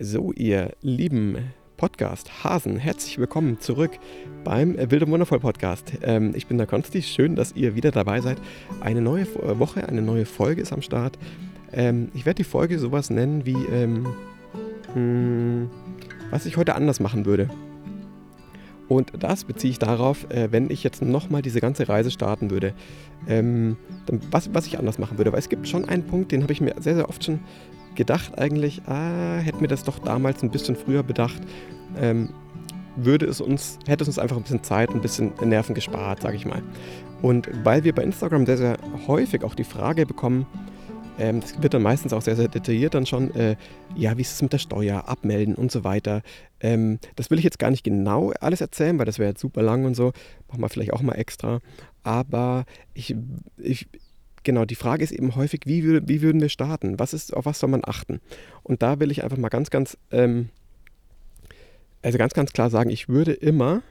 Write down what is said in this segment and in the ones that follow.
So, ihr lieben Podcast-Hasen, herzlich willkommen zurück beim Wild und Wundervoll Podcast. Ähm, ich bin der Konsti, schön, dass ihr wieder dabei seid. Eine neue äh, Woche, eine neue Folge ist am Start. Ähm, ich werde die Folge sowas nennen wie, ähm, hm, was ich heute anders machen würde. Und das beziehe ich darauf, äh, wenn ich jetzt nochmal diese ganze Reise starten würde, ähm, dann, was, was ich anders machen würde. Weil es gibt schon einen Punkt, den habe ich mir sehr, sehr oft schon gedacht eigentlich, ah, hätten wir das doch damals ein bisschen früher bedacht, ähm, würde es uns, hätte es uns einfach ein bisschen Zeit, ein bisschen Nerven gespart, sage ich mal. Und weil wir bei Instagram sehr, sehr häufig auch die Frage bekommen, ähm, das wird dann meistens auch sehr, sehr detailliert dann schon, äh, ja, wie ist es mit der Steuer, abmelden und so weiter. Ähm, das will ich jetzt gar nicht genau alles erzählen, weil das wäre jetzt super lang und so. Machen wir vielleicht auch mal extra. Aber ich, ich, genau, die Frage ist eben häufig, wie, wie würden wir starten? Was ist, auf was soll man achten? Und da will ich einfach mal ganz, ganz, ähm, also ganz, ganz klar sagen, ich würde immer,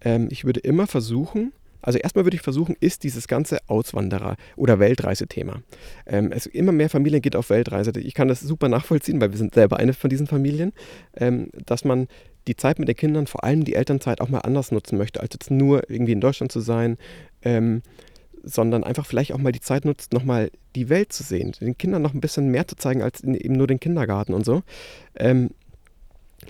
ähm, ich würde immer versuchen, also erstmal würde ich versuchen, ist dieses ganze Auswanderer- oder Weltreisethema. Ähm, es, immer mehr Familien geht auf Weltreise. Ich kann das super nachvollziehen, weil wir sind selber eine von diesen Familien, ähm, dass man die Zeit mit den Kindern, vor allem die Elternzeit, auch mal anders nutzen möchte, als jetzt nur irgendwie in Deutschland zu sein. Ähm, sondern einfach vielleicht auch mal die Zeit nutzt, nochmal die Welt zu sehen, den Kindern noch ein bisschen mehr zu zeigen als eben nur den Kindergarten und so. Ähm,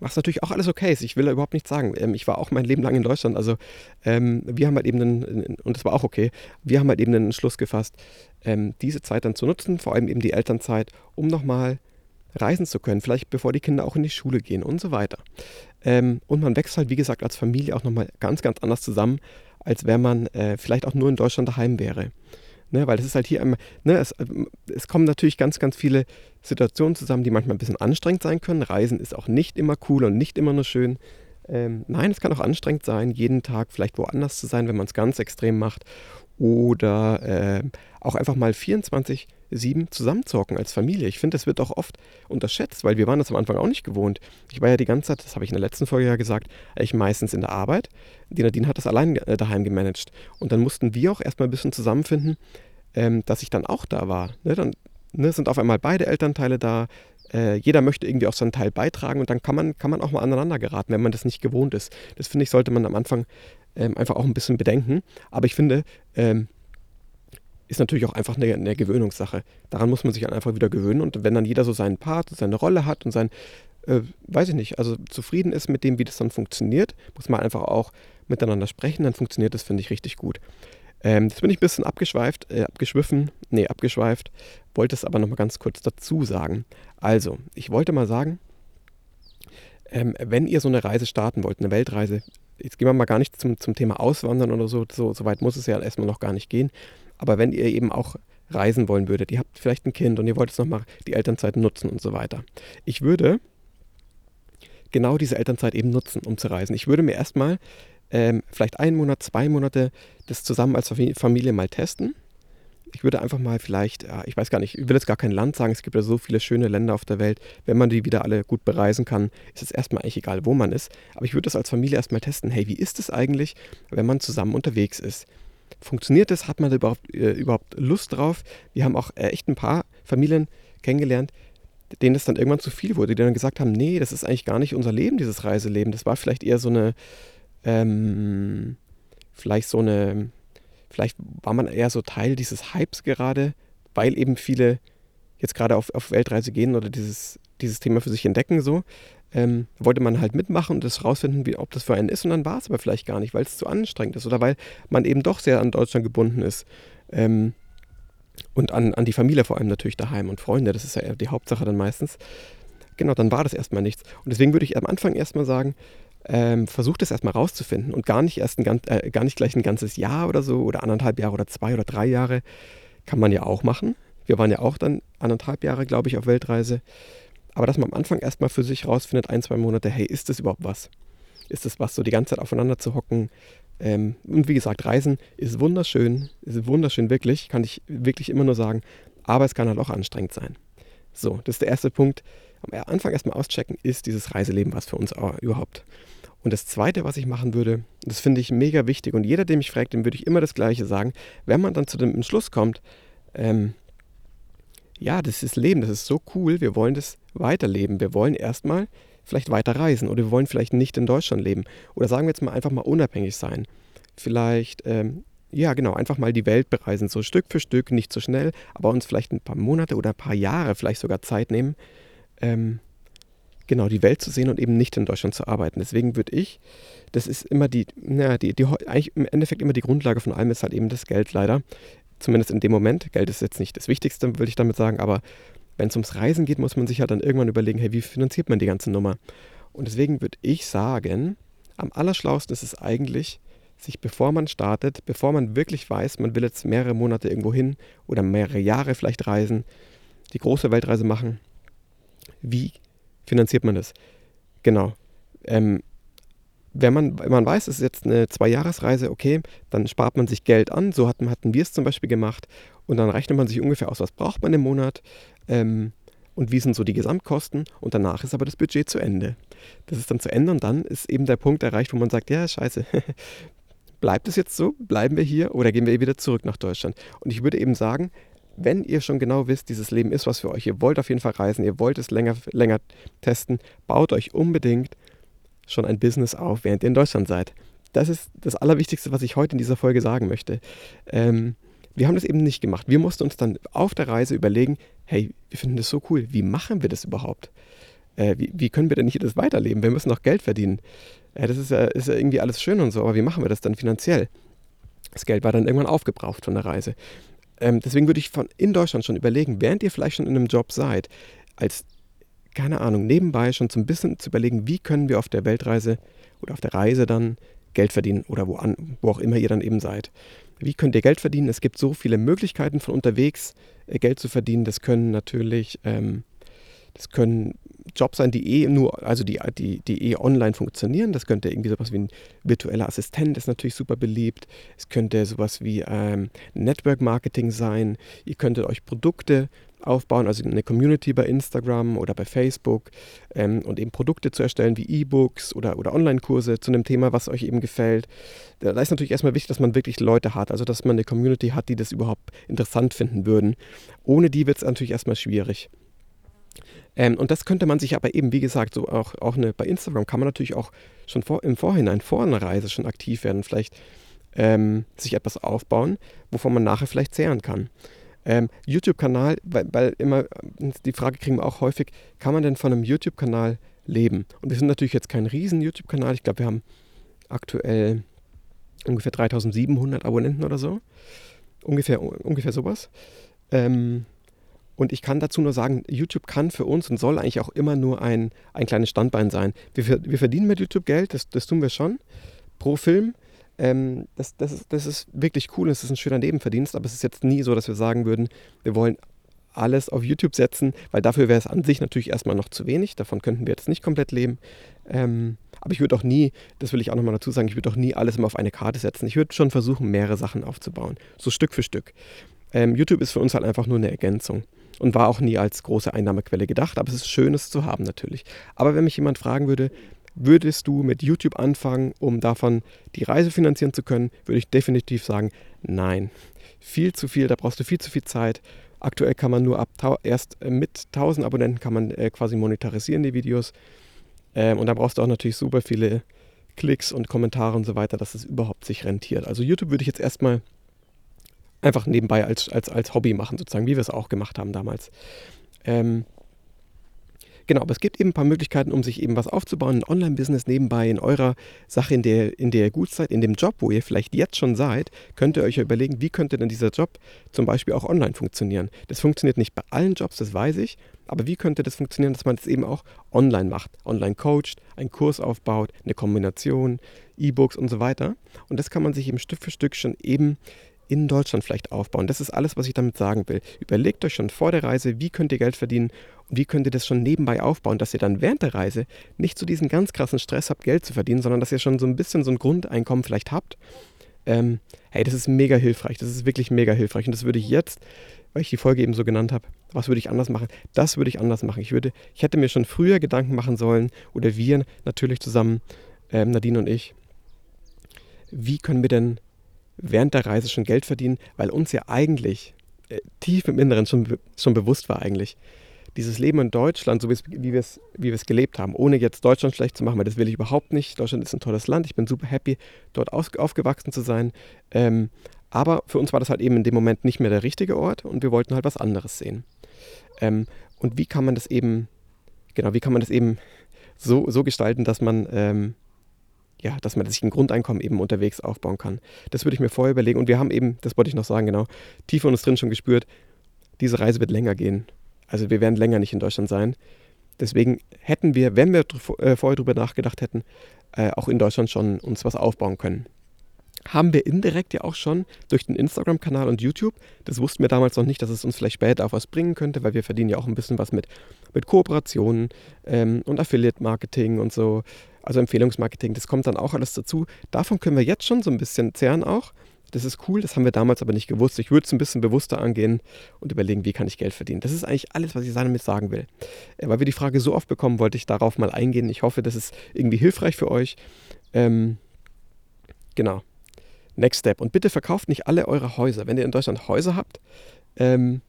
was natürlich auch alles okay ist. Ich will da überhaupt nichts sagen. Ähm, ich war auch mein Leben lang in Deutschland. Also ähm, wir haben halt eben, einen, und das war auch okay, wir haben halt eben den Entschluss gefasst, ähm, diese Zeit dann zu nutzen, vor allem eben die Elternzeit, um nochmal reisen zu können, vielleicht bevor die Kinder auch in die Schule gehen und so weiter. Ähm, und man wächst halt, wie gesagt, als Familie auch nochmal ganz, ganz anders zusammen, als wenn man äh, vielleicht auch nur in Deutschland daheim wäre. Ne, weil es ist halt hier immer, ne, es, äh, es, kommen natürlich ganz, ganz viele Situationen zusammen, die manchmal ein bisschen anstrengend sein können. Reisen ist auch nicht immer cool und nicht immer nur schön. Ähm, nein, es kann auch anstrengend sein, jeden Tag vielleicht woanders zu sein, wenn man es ganz extrem macht. Oder äh, auch einfach mal 24 sieben zusammenzocken als Familie. Ich finde, das wird auch oft unterschätzt, weil wir waren das am Anfang auch nicht gewohnt. Ich war ja die ganze Zeit, das habe ich in der letzten Folge ja gesagt, ich meistens in der Arbeit. Die Nadine hat das allein äh, daheim gemanagt. Und dann mussten wir auch erstmal ein bisschen zusammenfinden, ähm, dass ich dann auch da war. Ne, dann ne, sind auf einmal beide Elternteile da. Äh, jeder möchte irgendwie auch seinen Teil beitragen und dann kann man, kann man auch mal aneinander geraten, wenn man das nicht gewohnt ist. Das finde ich, sollte man am Anfang ähm, einfach auch ein bisschen bedenken. Aber ich finde, ähm, ist natürlich auch einfach eine, eine, Gewöhnungssache. Daran muss man sich einfach wieder gewöhnen. Und wenn dann jeder so seinen Part, seine Rolle hat und sein, äh, weiß ich nicht, also zufrieden ist mit dem, wie das dann funktioniert, muss man einfach auch miteinander sprechen, dann funktioniert das, finde ich, richtig gut. Ähm, jetzt bin ich ein bisschen abgeschweift, äh, abgeschwiffen, nee, abgeschweift, wollte es aber nochmal ganz kurz dazu sagen. Also, ich wollte mal sagen, ähm, wenn ihr so eine Reise starten wollt, eine Weltreise, jetzt gehen wir mal gar nicht zum, zum Thema Auswandern oder so, so, so weit muss es ja erstmal noch gar nicht gehen. Aber wenn ihr eben auch reisen wollen würdet, ihr habt vielleicht ein Kind und ihr wollt jetzt nochmal die Elternzeit nutzen und so weiter. Ich würde genau diese Elternzeit eben nutzen, um zu reisen. Ich würde mir erstmal ähm, vielleicht einen Monat, zwei Monate das zusammen als Familie mal testen. Ich würde einfach mal vielleicht, ja, ich weiß gar nicht, ich will jetzt gar kein Land sagen, es gibt ja so viele schöne Länder auf der Welt. Wenn man die wieder alle gut bereisen kann, ist es erstmal eigentlich egal, wo man ist. Aber ich würde das als Familie erstmal testen. Hey, wie ist es eigentlich, wenn man zusammen unterwegs ist? Funktioniert das? Hat man da überhaupt, äh, überhaupt Lust drauf? Wir haben auch äh, echt ein paar Familien kennengelernt, denen es dann irgendwann zu viel wurde, die dann gesagt haben, nee, das ist eigentlich gar nicht unser Leben, dieses Reiseleben. Das war vielleicht eher so eine, ähm, vielleicht so eine, vielleicht war man eher so Teil dieses Hypes gerade, weil eben viele jetzt gerade auf, auf Weltreise gehen oder dieses, dieses Thema für sich entdecken so ähm, wollte man halt mitmachen und das rausfinden, wie, ob das für einen ist. Und dann war es aber vielleicht gar nicht, weil es zu anstrengend ist oder weil man eben doch sehr an Deutschland gebunden ist. Ähm, und an, an die Familie vor allem natürlich daheim und Freunde, das ist ja die Hauptsache dann meistens. Genau, dann war das erstmal nichts. Und deswegen würde ich am Anfang erstmal sagen, ähm, versucht es erstmal rauszufinden und gar nicht erst ein, äh, gar nicht gleich ein ganzes Jahr oder so oder anderthalb Jahre oder zwei oder drei Jahre. Kann man ja auch machen. Wir waren ja auch dann anderthalb Jahre, glaube ich, auf Weltreise. Aber dass man am Anfang erstmal für sich rausfindet, ein, zwei Monate, hey, ist das überhaupt was? Ist das was, so die ganze Zeit aufeinander zu hocken? Ähm, und wie gesagt, Reisen ist wunderschön, ist wunderschön wirklich, kann ich wirklich immer nur sagen, aber es kann halt auch anstrengend sein. So, das ist der erste Punkt. Am Anfang erstmal auschecken, ist dieses Reiseleben was für uns überhaupt? Und das zweite, was ich machen würde, das finde ich mega wichtig und jeder, der mich fragt, dem würde ich immer das Gleiche sagen, wenn man dann zu dem Entschluss kommt, ähm, ja, das ist Leben, das ist so cool, wir wollen das weiterleben. Wir wollen erstmal vielleicht weiter reisen oder wir wollen vielleicht nicht in Deutschland leben. Oder sagen wir jetzt mal einfach mal unabhängig sein. Vielleicht, ähm, ja genau, einfach mal die Welt bereisen, so Stück für Stück, nicht so schnell, aber uns vielleicht ein paar Monate oder ein paar Jahre vielleicht sogar Zeit nehmen, ähm, genau die Welt zu sehen und eben nicht in Deutschland zu arbeiten. Deswegen würde ich, das ist immer die, na, die, die, eigentlich im Endeffekt immer die Grundlage von allem ist halt eben das Geld leider. Zumindest in dem Moment. Geld ist jetzt nicht das Wichtigste, würde ich damit sagen, aber wenn es ums Reisen geht, muss man sich ja dann irgendwann überlegen, hey, wie finanziert man die ganze Nummer? Und deswegen würde ich sagen, am allerschlausten ist es eigentlich, sich bevor man startet, bevor man wirklich weiß, man will jetzt mehrere Monate irgendwo hin oder mehrere Jahre vielleicht reisen, die große Weltreise machen, wie finanziert man das? Genau. Ähm, wenn man, wenn man weiß, es ist jetzt eine Zwei-Jahres-Reise, okay, dann spart man sich Geld an. So hatten, hatten wir es zum Beispiel gemacht. Und dann rechnet man sich ungefähr aus, was braucht man im Monat ähm, und wie sind so die Gesamtkosten. Und danach ist aber das Budget zu Ende. Das ist dann zu Ende und dann ist eben der Punkt erreicht, wo man sagt, ja, scheiße, bleibt es jetzt so? Bleiben wir hier oder gehen wir wieder zurück nach Deutschland? Und ich würde eben sagen, wenn ihr schon genau wisst, dieses Leben ist was für euch, ihr wollt auf jeden Fall reisen, ihr wollt es länger, länger testen, baut euch unbedingt schon ein Business auf, während ihr in Deutschland seid. Das ist das Allerwichtigste, was ich heute in dieser Folge sagen möchte. Ähm, wir haben das eben nicht gemacht. Wir mussten uns dann auf der Reise überlegen, hey, wir finden das so cool, wie machen wir das überhaupt? Äh, wie, wie, können wir denn hier das weiterleben? Wir müssen doch Geld verdienen. Äh, das ist ja, ist ja irgendwie alles schön und so, aber wie machen wir das dann finanziell? Das Geld war dann irgendwann aufgebraucht von der Reise. Ähm, deswegen würde ich von in Deutschland schon überlegen, während ihr vielleicht schon in einem Job seid, als, keine Ahnung, nebenbei schon so ein bisschen zu überlegen, wie können wir auf der Weltreise oder auf der Reise dann Geld verdienen oder wo, an, wo auch immer ihr dann eben seid. Wie könnt ihr Geld verdienen? Es gibt so viele Möglichkeiten von unterwegs äh, Geld zu verdienen. Das können natürlich, ähm, das können Jobs sein, die eh nur, also die, die, die eh online funktionieren. Das könnte irgendwie sowas wie ein virtueller Assistent, ist natürlich super beliebt. Es könnte sowas wie ähm, Network Marketing sein. Ihr könntet euch Produkte aufbauen, also eine Community bei Instagram oder bei Facebook ähm, und eben Produkte zu erstellen wie E-Books oder, oder Online-Kurse zu einem Thema, was euch eben gefällt. Da ist natürlich erstmal wichtig, dass man wirklich Leute hat, also dass man eine Community hat, die das überhaupt interessant finden würden. Ohne die wird es natürlich erstmal schwierig. Ähm, und das könnte man sich aber eben, wie gesagt, so auch, auch eine, bei Instagram kann man natürlich auch schon vor, im Vorhinein, vor einer Reise schon aktiv werden, vielleicht ähm, sich etwas aufbauen, wovon man nachher vielleicht zehren kann. Ähm, YouTube-Kanal, weil, weil, immer die Frage kriegen wir auch häufig, kann man denn von einem YouTube-Kanal leben? Und wir sind natürlich jetzt kein riesen YouTube-Kanal. Ich glaube, wir haben aktuell ungefähr 3700 Abonnenten oder so. Ungefähr, ungefähr sowas. Ähm, und ich kann dazu nur sagen, YouTube kann für uns und soll eigentlich auch immer nur ein, ein kleines Standbein sein. Wir, wir verdienen mit YouTube Geld, das, das tun wir schon, pro Film. Ähm, das, das, ist, das ist wirklich cool, es ist ein schöner Nebenverdienst, aber es ist jetzt nie so, dass wir sagen würden, wir wollen alles auf YouTube setzen, weil dafür wäre es an sich natürlich erstmal noch zu wenig. Davon könnten wir jetzt nicht komplett leben. Ähm, aber ich würde auch nie, das will ich auch nochmal dazu sagen, ich würde auch nie alles immer auf eine Karte setzen. Ich würde schon versuchen, mehrere Sachen aufzubauen, so Stück für Stück. Ähm, YouTube ist für uns halt einfach nur eine Ergänzung und war auch nie als große Einnahmequelle gedacht, aber es ist schön, es zu haben natürlich. Aber wenn mich jemand fragen würde, Würdest du mit YouTube anfangen, um davon die Reise finanzieren zu können, würde ich definitiv sagen, nein. Viel zu viel, da brauchst du viel zu viel Zeit. Aktuell kann man nur ab erst äh, mit 1000 Abonnenten kann man äh, quasi monetarisieren die Videos. Ähm, und da brauchst du auch natürlich super viele Klicks und Kommentare und so weiter, dass es überhaupt sich rentiert. Also YouTube würde ich jetzt erstmal einfach nebenbei als, als, als Hobby machen, sozusagen, wie wir es auch gemacht haben damals. Ähm, Genau, aber es gibt eben ein paar Möglichkeiten, um sich eben was aufzubauen, ein Online-Business nebenbei in eurer Sache, in der, in der ihr gut seid, in dem Job, wo ihr vielleicht jetzt schon seid, könnt ihr euch überlegen, wie könnte denn dieser Job zum Beispiel auch online funktionieren. Das funktioniert nicht bei allen Jobs, das weiß ich, aber wie könnte das funktionieren, dass man das eben auch online macht, online coacht, einen Kurs aufbaut, eine Kombination, E-Books und so weiter. Und das kann man sich eben Stück für Stück schon eben in Deutschland vielleicht aufbauen. Das ist alles, was ich damit sagen will. Überlegt euch schon vor der Reise, wie könnt ihr Geld verdienen und wie könnt ihr das schon nebenbei aufbauen, dass ihr dann während der Reise nicht so diesen ganz krassen Stress habt, Geld zu verdienen, sondern dass ihr schon so ein bisschen so ein Grundeinkommen vielleicht habt. Ähm, hey, das ist mega hilfreich. Das ist wirklich mega hilfreich. Und das würde ich jetzt, weil ich die Folge eben so genannt habe, was würde ich anders machen? Das würde ich anders machen. Ich, würde, ich hätte mir schon früher Gedanken machen sollen, oder wir natürlich zusammen, ähm, Nadine und ich, wie können wir denn während der Reise schon Geld verdienen, weil uns ja eigentlich äh, tief im Inneren schon, schon bewusst war eigentlich. Dieses Leben in Deutschland, so wie wir es wie gelebt haben, ohne jetzt Deutschland schlecht zu machen, weil das will ich überhaupt nicht. Deutschland ist ein tolles Land, ich bin super happy, dort aufgewachsen zu sein. Ähm, aber für uns war das halt eben in dem Moment nicht mehr der richtige Ort und wir wollten halt was anderes sehen. Ähm, und wie kann man das eben, genau, wie kann man das eben so, so gestalten, dass man, ähm, ja, dass man sich ein Grundeinkommen eben unterwegs aufbauen kann. Das würde ich mir vorher überlegen. Und wir haben eben, das wollte ich noch sagen, genau, tief in uns drin schon gespürt, diese Reise wird länger gehen. Also wir werden länger nicht in Deutschland sein. Deswegen hätten wir, wenn wir äh, vorher drüber nachgedacht hätten, äh, auch in Deutschland schon uns was aufbauen können haben wir indirekt ja auch schon durch den Instagram-Kanal und YouTube. Das wussten wir damals noch nicht, dass es uns vielleicht später auch was bringen könnte, weil wir verdienen ja auch ein bisschen was mit, mit Kooperationen ähm, und Affiliate-Marketing und so. Also Empfehlungsmarketing, das kommt dann auch alles dazu. Davon können wir jetzt schon so ein bisschen zehren auch. Das ist cool, das haben wir damals aber nicht gewusst. Ich würde es ein bisschen bewusster angehen und überlegen, wie kann ich Geld verdienen. Das ist eigentlich alles, was ich damit sagen will. Äh, weil wir die Frage so oft bekommen, wollte ich darauf mal eingehen. Ich hoffe, das ist irgendwie hilfreich für euch. Ähm, genau. Next Step. Und bitte verkauft nicht alle eure Häuser. Wenn ihr in Deutschland Häuser habt, ähm,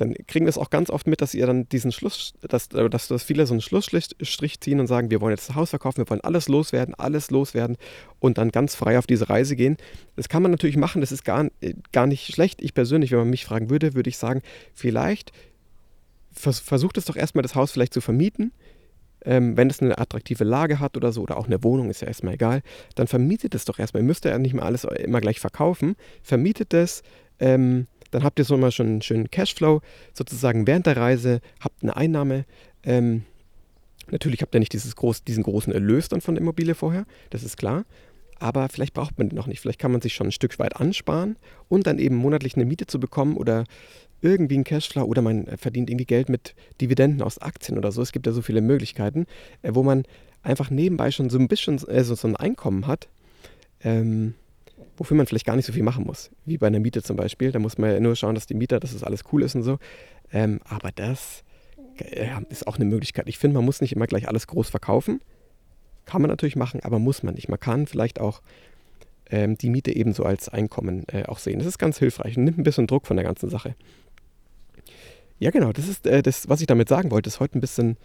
dann kriegen wir es auch ganz oft mit, dass ihr dann diesen Schluss, dass, äh, dass, dass viele so einen Schlussstrich ziehen und sagen, wir wollen jetzt das Haus verkaufen, wir wollen alles loswerden, alles loswerden und dann ganz frei auf diese Reise gehen. Das kann man natürlich machen, das ist gar, äh, gar nicht schlecht. Ich persönlich, wenn man mich fragen würde, würde ich sagen, vielleicht versucht es doch erstmal das Haus vielleicht zu vermieten ähm, wenn es eine attraktive Lage hat oder so, oder auch eine Wohnung, ist ja erstmal egal, dann vermietet es doch erstmal. Ihr müsst ja nicht mal alles immer gleich verkaufen. Vermietet es, ähm, dann habt ihr so mal schon einen schönen Cashflow sozusagen während der Reise, habt eine Einnahme. Ähm, natürlich habt ihr nicht dieses groß, diesen großen Erlös dann von der Immobilie vorher, das ist klar. Aber vielleicht braucht man den noch nicht. Vielleicht kann man sich schon ein Stück weit ansparen und dann eben monatlich eine Miete zu bekommen oder irgendwie einen Cashflow oder man verdient irgendwie Geld mit Dividenden aus Aktien oder so. Es gibt ja so viele Möglichkeiten, äh, wo man einfach nebenbei schon so ein bisschen äh, so, so ein Einkommen hat, ähm, wofür man vielleicht gar nicht so viel machen muss. Wie bei einer Miete zum Beispiel. Da muss man ja nur schauen, dass die Mieter, dass das alles cool ist und so. Ähm, aber das ja, ist auch eine Möglichkeit. Ich finde, man muss nicht immer gleich alles groß verkaufen. Kann man natürlich machen, aber muss man nicht. Man kann vielleicht auch ähm, die Miete ebenso als Einkommen äh, auch sehen. Das ist ganz hilfreich und nimmt ein bisschen Druck von der ganzen Sache. Ja, genau, das ist äh, das, was ich damit sagen wollte. Ist heute ein bisschen,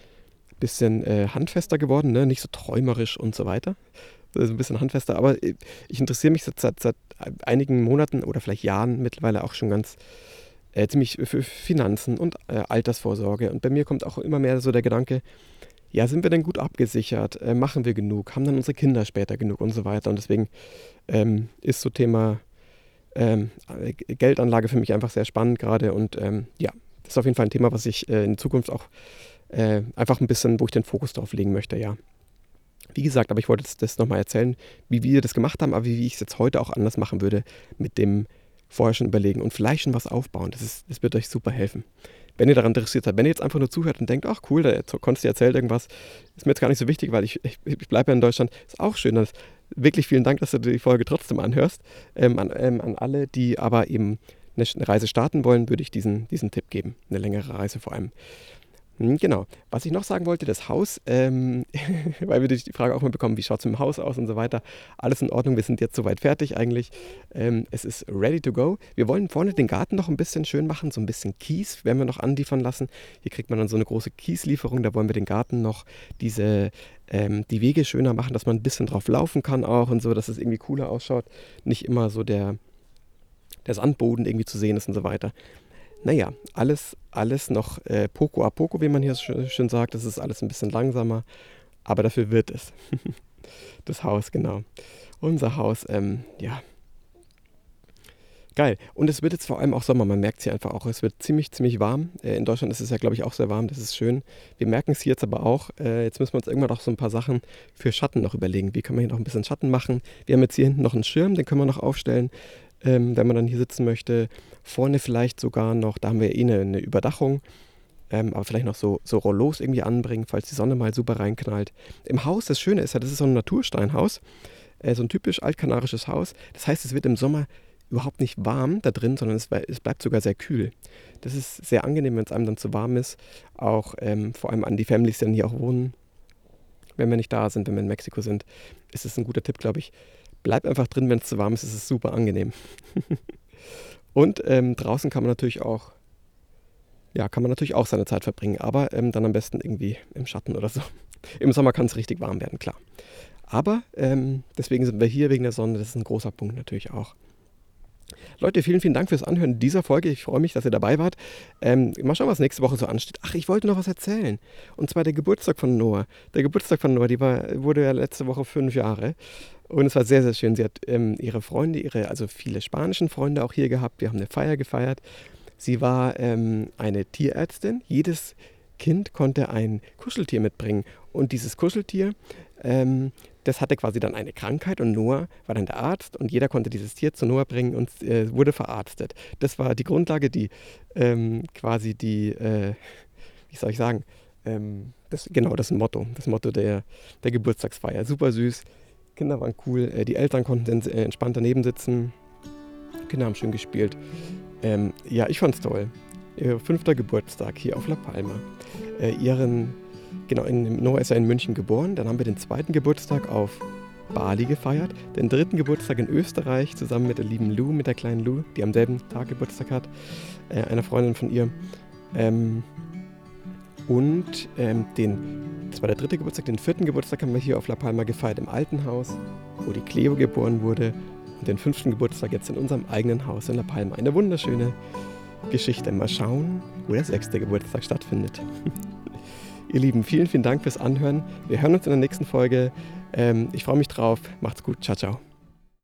bisschen äh, handfester geworden, ne? nicht so träumerisch und so weiter. Ist ein bisschen handfester, aber äh, ich interessiere mich seit, seit, seit, einigen Monaten oder vielleicht Jahren mittlerweile auch schon ganz äh, ziemlich für Finanzen und äh, Altersvorsorge. Und bei mir kommt auch immer mehr so der Gedanke, ja, sind wir denn gut abgesichert? Äh, machen wir genug? Haben dann unsere Kinder später genug und so weiter? Und deswegen ähm, ist so Thema ähm, Geldanlage für mich einfach sehr spannend gerade und ähm, ja, das ist auf jeden Fall ein Thema, was ich äh, in Zukunft auch äh, einfach ein bisschen, wo ich den Fokus drauf legen möchte, ja. Wie gesagt, aber ich wollte das, das nochmal erzählen, wie wir das gemacht haben, aber wie, ich es jetzt heute auch anders machen würde, mit dem vorher schon überlegen und vielleicht schon was aufbauen. Das, ist, das wird euch super helfen. Wenn ihr daran interessiert seid, wenn ihr jetzt einfach nur zuhört und denkt, ach cool, da konntest du erzählen irgendwas, ist mir jetzt gar nicht so wichtig, weil ich, ich, ich bleibe ja in Deutschland, ist auch schön. Das, wirklich vielen Dank, dass du die Folge trotzdem anhörst. Ähm, an, ähm, an alle, die aber eben eine Reise starten wollen, würde ich diesen, diesen Tipp geben. Eine längere Reise vor allem. Hm, genau. Was ich noch sagen wollte, das Haus, ähm, weil wir die Frage auch mal bekommen, wie schaut es mit dem Haus aus und so weiter. Alles in Ordnung, wir sind jetzt soweit fertig eigentlich. Ähm, es ist ready to go. Wir wollen vorne den Garten noch ein bisschen schön machen, so ein bisschen Kies werden wir noch anliefern lassen. Hier kriegt man dann so eine große Kieslieferung, da wollen wir den Garten noch diese, ähm, die Wege schöner machen, dass man ein bisschen drauf laufen kann auch und so, dass es irgendwie cooler ausschaut. Nicht immer so der der Sandboden irgendwie zu sehen ist und so weiter. Naja, alles, alles noch äh, poco a poco, wie man hier schön, schön sagt. Das ist alles ein bisschen langsamer, aber dafür wird es. das Haus, genau. Unser Haus, ähm, ja. Geil. Und es wird jetzt vor allem auch Sommer. Man merkt es hier einfach auch. Es wird ziemlich, ziemlich warm. Äh, in Deutschland ist es ja, glaube ich, auch sehr warm. Das ist schön. Wir merken es hier jetzt aber auch. Äh, jetzt müssen wir uns irgendwann noch so ein paar Sachen für Schatten noch überlegen. Wie können wir hier noch ein bisschen Schatten machen? Wir haben jetzt hier hinten noch einen Schirm, den können wir noch aufstellen ähm, wenn man dann hier sitzen möchte. Vorne vielleicht sogar noch, da haben wir eh eine, eine Überdachung, ähm, aber vielleicht noch so, so Rollos irgendwie anbringen, falls die Sonne mal super reinknallt. Im Haus, das Schöne ist ja, das ist so ein Natursteinhaus, äh, so ein typisch altkanarisches Haus. Das heißt, es wird im Sommer überhaupt nicht warm da drin, sondern es, es bleibt sogar sehr kühl. Das ist sehr angenehm, wenn es einem dann zu warm ist. Auch ähm, vor allem an die Families, die dann hier auch wohnen. Wenn wir nicht da sind, wenn wir in Mexiko sind, ist es ein guter Tipp, glaube ich. Bleib einfach drin, wenn es zu warm ist, ist es super angenehm. Und ähm, draußen kann man natürlich auch, ja, kann man natürlich auch seine Zeit verbringen, aber ähm, dann am besten irgendwie im Schatten oder so. Im Sommer kann es richtig warm werden, klar. Aber ähm, deswegen sind wir hier wegen der Sonne, das ist ein großer Punkt natürlich auch. Leute, vielen, vielen Dank fürs Anhören dieser Folge. Ich freue mich, dass ihr dabei wart. Ähm, mal schauen, was nächste Woche so ansteht. Ach, ich wollte noch was erzählen. Und zwar der Geburtstag von Noah. Der Geburtstag von Noah, die war, wurde ja letzte Woche fünf Jahre. Und es war sehr, sehr schön. Sie hat ähm, ihre Freunde, ihre, also viele spanischen Freunde auch hier gehabt. Wir haben eine Feier gefeiert. Sie war ähm, eine Tierärztin. Jedes Kind konnte ein Kuscheltier mitbringen. Und dieses Kuscheltier, ähm, das hatte quasi dann eine Krankheit und Noah war dann der Arzt und jeder konnte dieses Tier zu Noah bringen und äh, wurde verarztet. Das war die Grundlage, die ähm, quasi die, äh, wie soll ich sagen, ähm, das, genau das Motto, das Motto der, der Geburtstagsfeier. Super süß, Kinder waren cool, äh, die Eltern konnten äh, entspannt daneben sitzen, Kinder haben schön gespielt. Ähm, ja, ich fand's toll. Ihr fünfter Geburtstag hier auf La Palma. Äh, ihren Genau, in, Noah ist er in München geboren. Dann haben wir den zweiten Geburtstag auf Bali gefeiert. Den dritten Geburtstag in Österreich zusammen mit der lieben Lou, mit der kleinen Lou, die am selben Tag Geburtstag hat. Äh, einer Freundin von ihr. Ähm, und ähm, den, das war der dritte Geburtstag, den vierten Geburtstag haben wir hier auf La Palma gefeiert im alten Haus, wo die Cleo geboren wurde. Und den fünften Geburtstag jetzt in unserem eigenen Haus in La Palma. Eine wunderschöne Geschichte. Mal schauen, wo der sechste Geburtstag stattfindet. Ihr Lieben, vielen, vielen Dank fürs Anhören. Wir hören uns in der nächsten Folge. Ähm, ich freue mich drauf. Macht's gut. Ciao, ciao.